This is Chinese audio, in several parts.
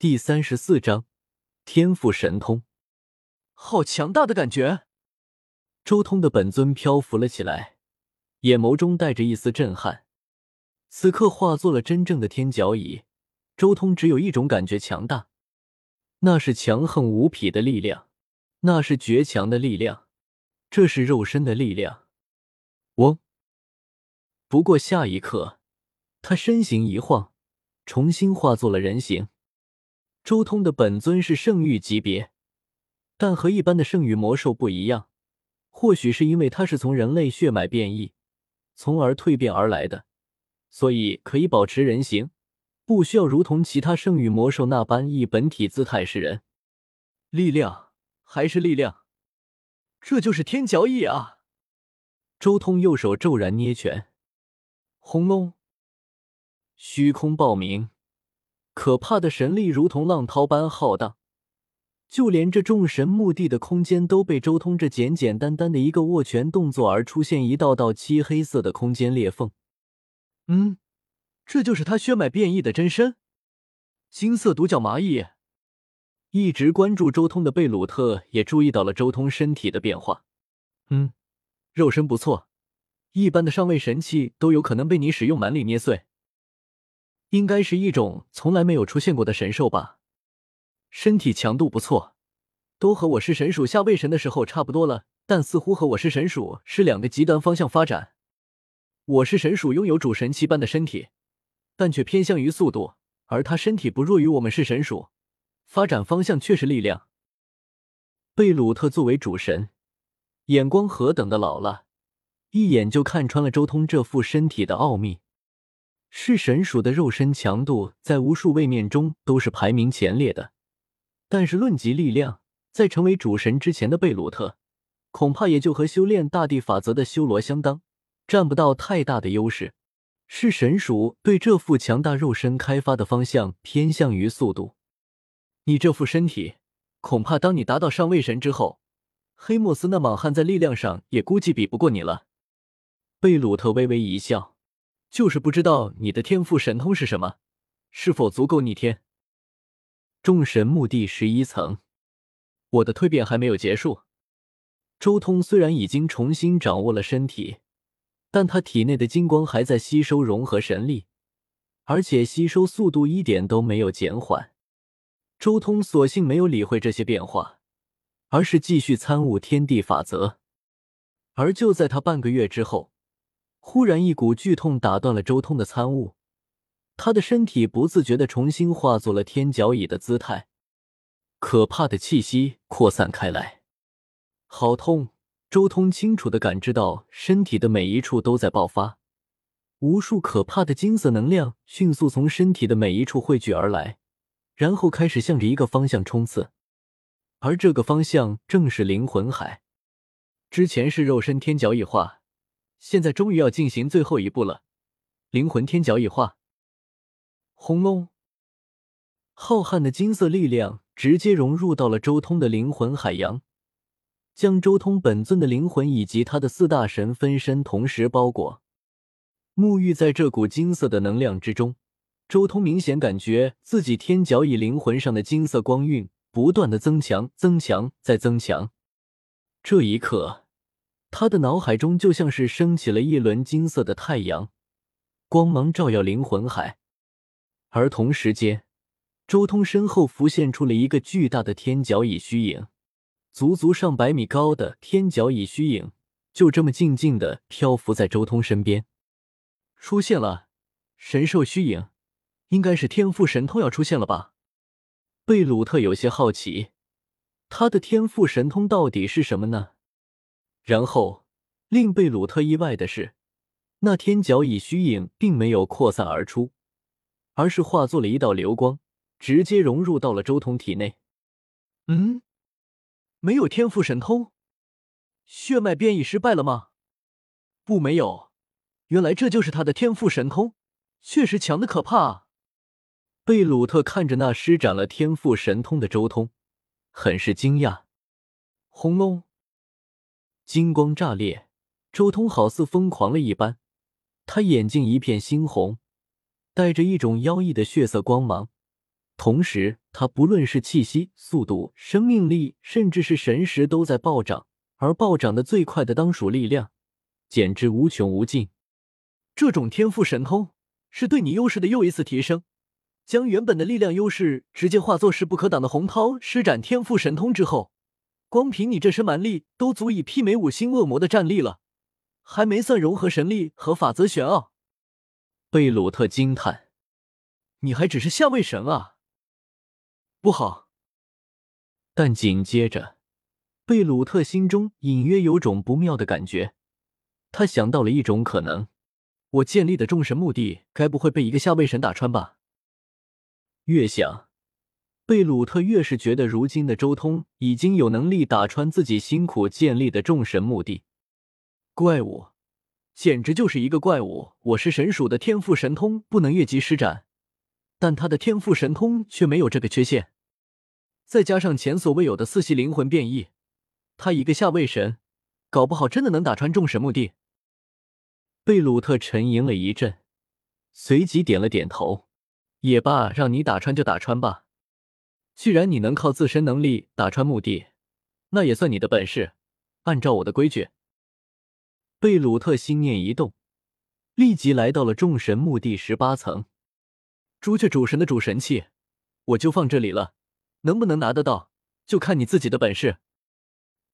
第三十四章天赋神通，好强大的感觉！周通的本尊漂浮了起来，眼眸中带着一丝震撼。此刻化作了真正的天角蚁，周通只有一种感觉：强大，那是强横无匹的力量，那是绝强的力量，这是肉身的力量。嗡！不过下一刻，他身形一晃，重新化作了人形。周通的本尊是圣域级别，但和一般的圣域魔兽不一样。或许是因为他是从人类血脉变异，从而蜕变而来的，所以可以保持人形，不需要如同其他圣域魔兽那般以本体姿态示人。力量还是力量，这就是天角翼啊！周通右手骤然捏拳，轰隆，虚空爆鸣。可怕的神力如同浪涛般浩荡，就连这众神墓地的空间都被周通这简简单单的一个握拳动作而出现一道道漆黑色的空间裂缝。嗯，这就是他血脉变异的真身——金色独角蚂蚁。一直关注周通的贝鲁特也注意到了周通身体的变化。嗯，肉身不错，一般的上位神器都有可能被你使用蛮力捏碎。应该是一种从来没有出现过的神兽吧，身体强度不错，都和我是神属下位神的时候差不多了，但似乎和我是神属是两个极端方向发展。我是神属拥有主神器般的身体，但却偏向于速度，而他身体不弱于我们是神属，发展方向却是力量。贝鲁特作为主神，眼光何等的老辣，一眼就看穿了周通这副身体的奥秘。是神鼠的肉身强度在无数位面中都是排名前列的，但是论及力量，在成为主神之前的贝鲁特，恐怕也就和修炼大地法则的修罗相当，占不到太大的优势。是神鼠对这副强大肉身开发的方向偏向于速度。你这副身体，恐怕当你达到上位神之后，黑莫斯那莽汉在力量上也估计比不过你了。贝鲁特微微一笑。就是不知道你的天赋神通是什么，是否足够逆天？众神墓地十一层，我的蜕变还没有结束。周通虽然已经重新掌握了身体，但他体内的金光还在吸收融合神力，而且吸收速度一点都没有减缓。周通索性没有理会这些变化，而是继续参悟天地法则。而就在他半个月之后。忽然，一股剧痛打断了周通的参悟，他的身体不自觉的重新化作了天角蚁的姿态，可怕的气息扩散开来，好痛！周通清楚的感知到身体的每一处都在爆发，无数可怕的金色能量迅速从身体的每一处汇聚而来，然后开始向着一个方向冲刺，而这个方向正是灵魂海。之前是肉身天角蚁化。现在终于要进行最后一步了，灵魂天角蚁化。轰隆！浩瀚的金色力量直接融入到了周通的灵魂海洋，将周通本尊的灵魂以及他的四大神分身同时包裹。沐浴在这股金色的能量之中，周通明显感觉自己天角以灵魂上的金色光晕不断的增强、增强、再增强。这一刻。他的脑海中就像是升起了一轮金色的太阳，光芒照耀灵魂海。而同时间，周通身后浮现出了一个巨大的天角蚁虚影，足足上百米高的天角蚁虚影就这么静静的漂浮在周通身边。出现了神兽虚影，应该是天赋神通要出现了吧？贝鲁特有些好奇，他的天赋神通到底是什么呢？然后，令贝鲁特意外的是，那天角蚁虚影并没有扩散而出，而是化作了一道流光，直接融入到了周通体内。嗯，没有天赋神通，血脉变异失败了吗？不，没有。原来这就是他的天赋神通，确实强的可怕啊！贝鲁特看着那施展了天赋神通的周通，很是惊讶。轰隆！金光炸裂，周通好似疯狂了一般，他眼睛一片猩红，带着一种妖异的血色光芒，同时，他不论是气息、速度、生命力，甚至是神识，都在暴涨，而暴涨的最快的当属力量，简直无穷无尽。这种天赋神通是对你优势的又一次提升，将原本的力量优势直接化作势不可挡的洪涛。施展天赋神通之后，光凭你这身蛮力，都足以媲美五星恶魔的战力了，还没算融合神力和法则玄奥。贝鲁特惊叹：“你还只是下位神啊！”不好！但紧接着，贝鲁特心中隐约有种不妙的感觉。他想到了一种可能：我建立的众神墓地，该不会被一个下位神打穿吧？越想，贝鲁特越是觉得，如今的周通已经有能力打穿自己辛苦建立的众神墓地。怪物，简直就是一个怪物！我是神属的天赋神通，不能越级施展。但他的天赋神通却没有这个缺陷，再加上前所未有的四系灵魂变异，他一个下位神，搞不好真的能打穿众神墓地。贝鲁特沉吟了一阵，随即点了点头：“也罢，让你打穿就打穿吧。既然你能靠自身能力打穿墓地，那也算你的本事。按照我的规矩。”贝鲁特心念一动，立即来到了众神墓地十八层。朱雀主神的主神器，我就放这里了，能不能拿得到，就看你自己的本事。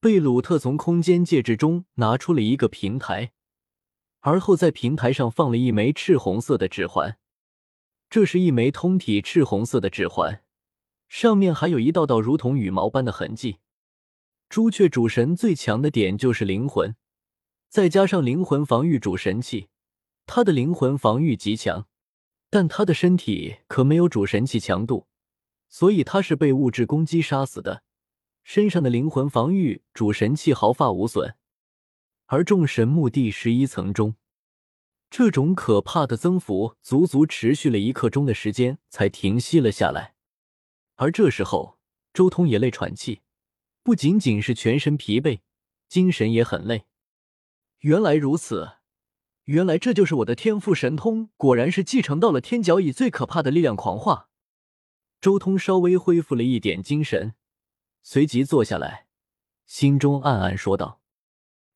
贝鲁特从空间戒指中拿出了一个平台，而后在平台上放了一枚赤红色的指环。这是一枚通体赤红色的指环，上面还有一道道如同羽毛般的痕迹。朱雀主神最强的点就是灵魂，再加上灵魂防御主神器，他的灵魂防御极强。但他的身体可没有主神器强度，所以他是被物质攻击杀死的。身上的灵魂防御主神器毫发无损。而众神墓地十一层中，这种可怕的增幅足足持续了一刻钟的时间才停息了下来。而这时候，周通也累喘气，不仅仅是全身疲惫，精神也很累。原来如此。原来这就是我的天赋神通，果然是继承到了天角以最可怕的力量狂化。周通稍微恢复了一点精神，随即坐下来，心中暗暗说道：“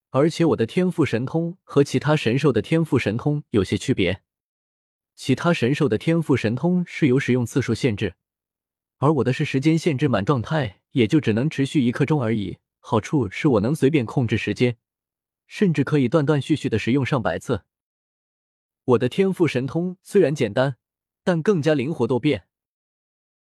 而且我的天赋神通和其他神兽的天赋神通有些区别。其他神兽的天赋神通是有使用次数限制，而我的是时间限制满状态，也就只能持续一刻钟而已。好处是我能随便控制时间。”甚至可以断断续续的使用上百次。我的天赋神通虽然简单，但更加灵活多变。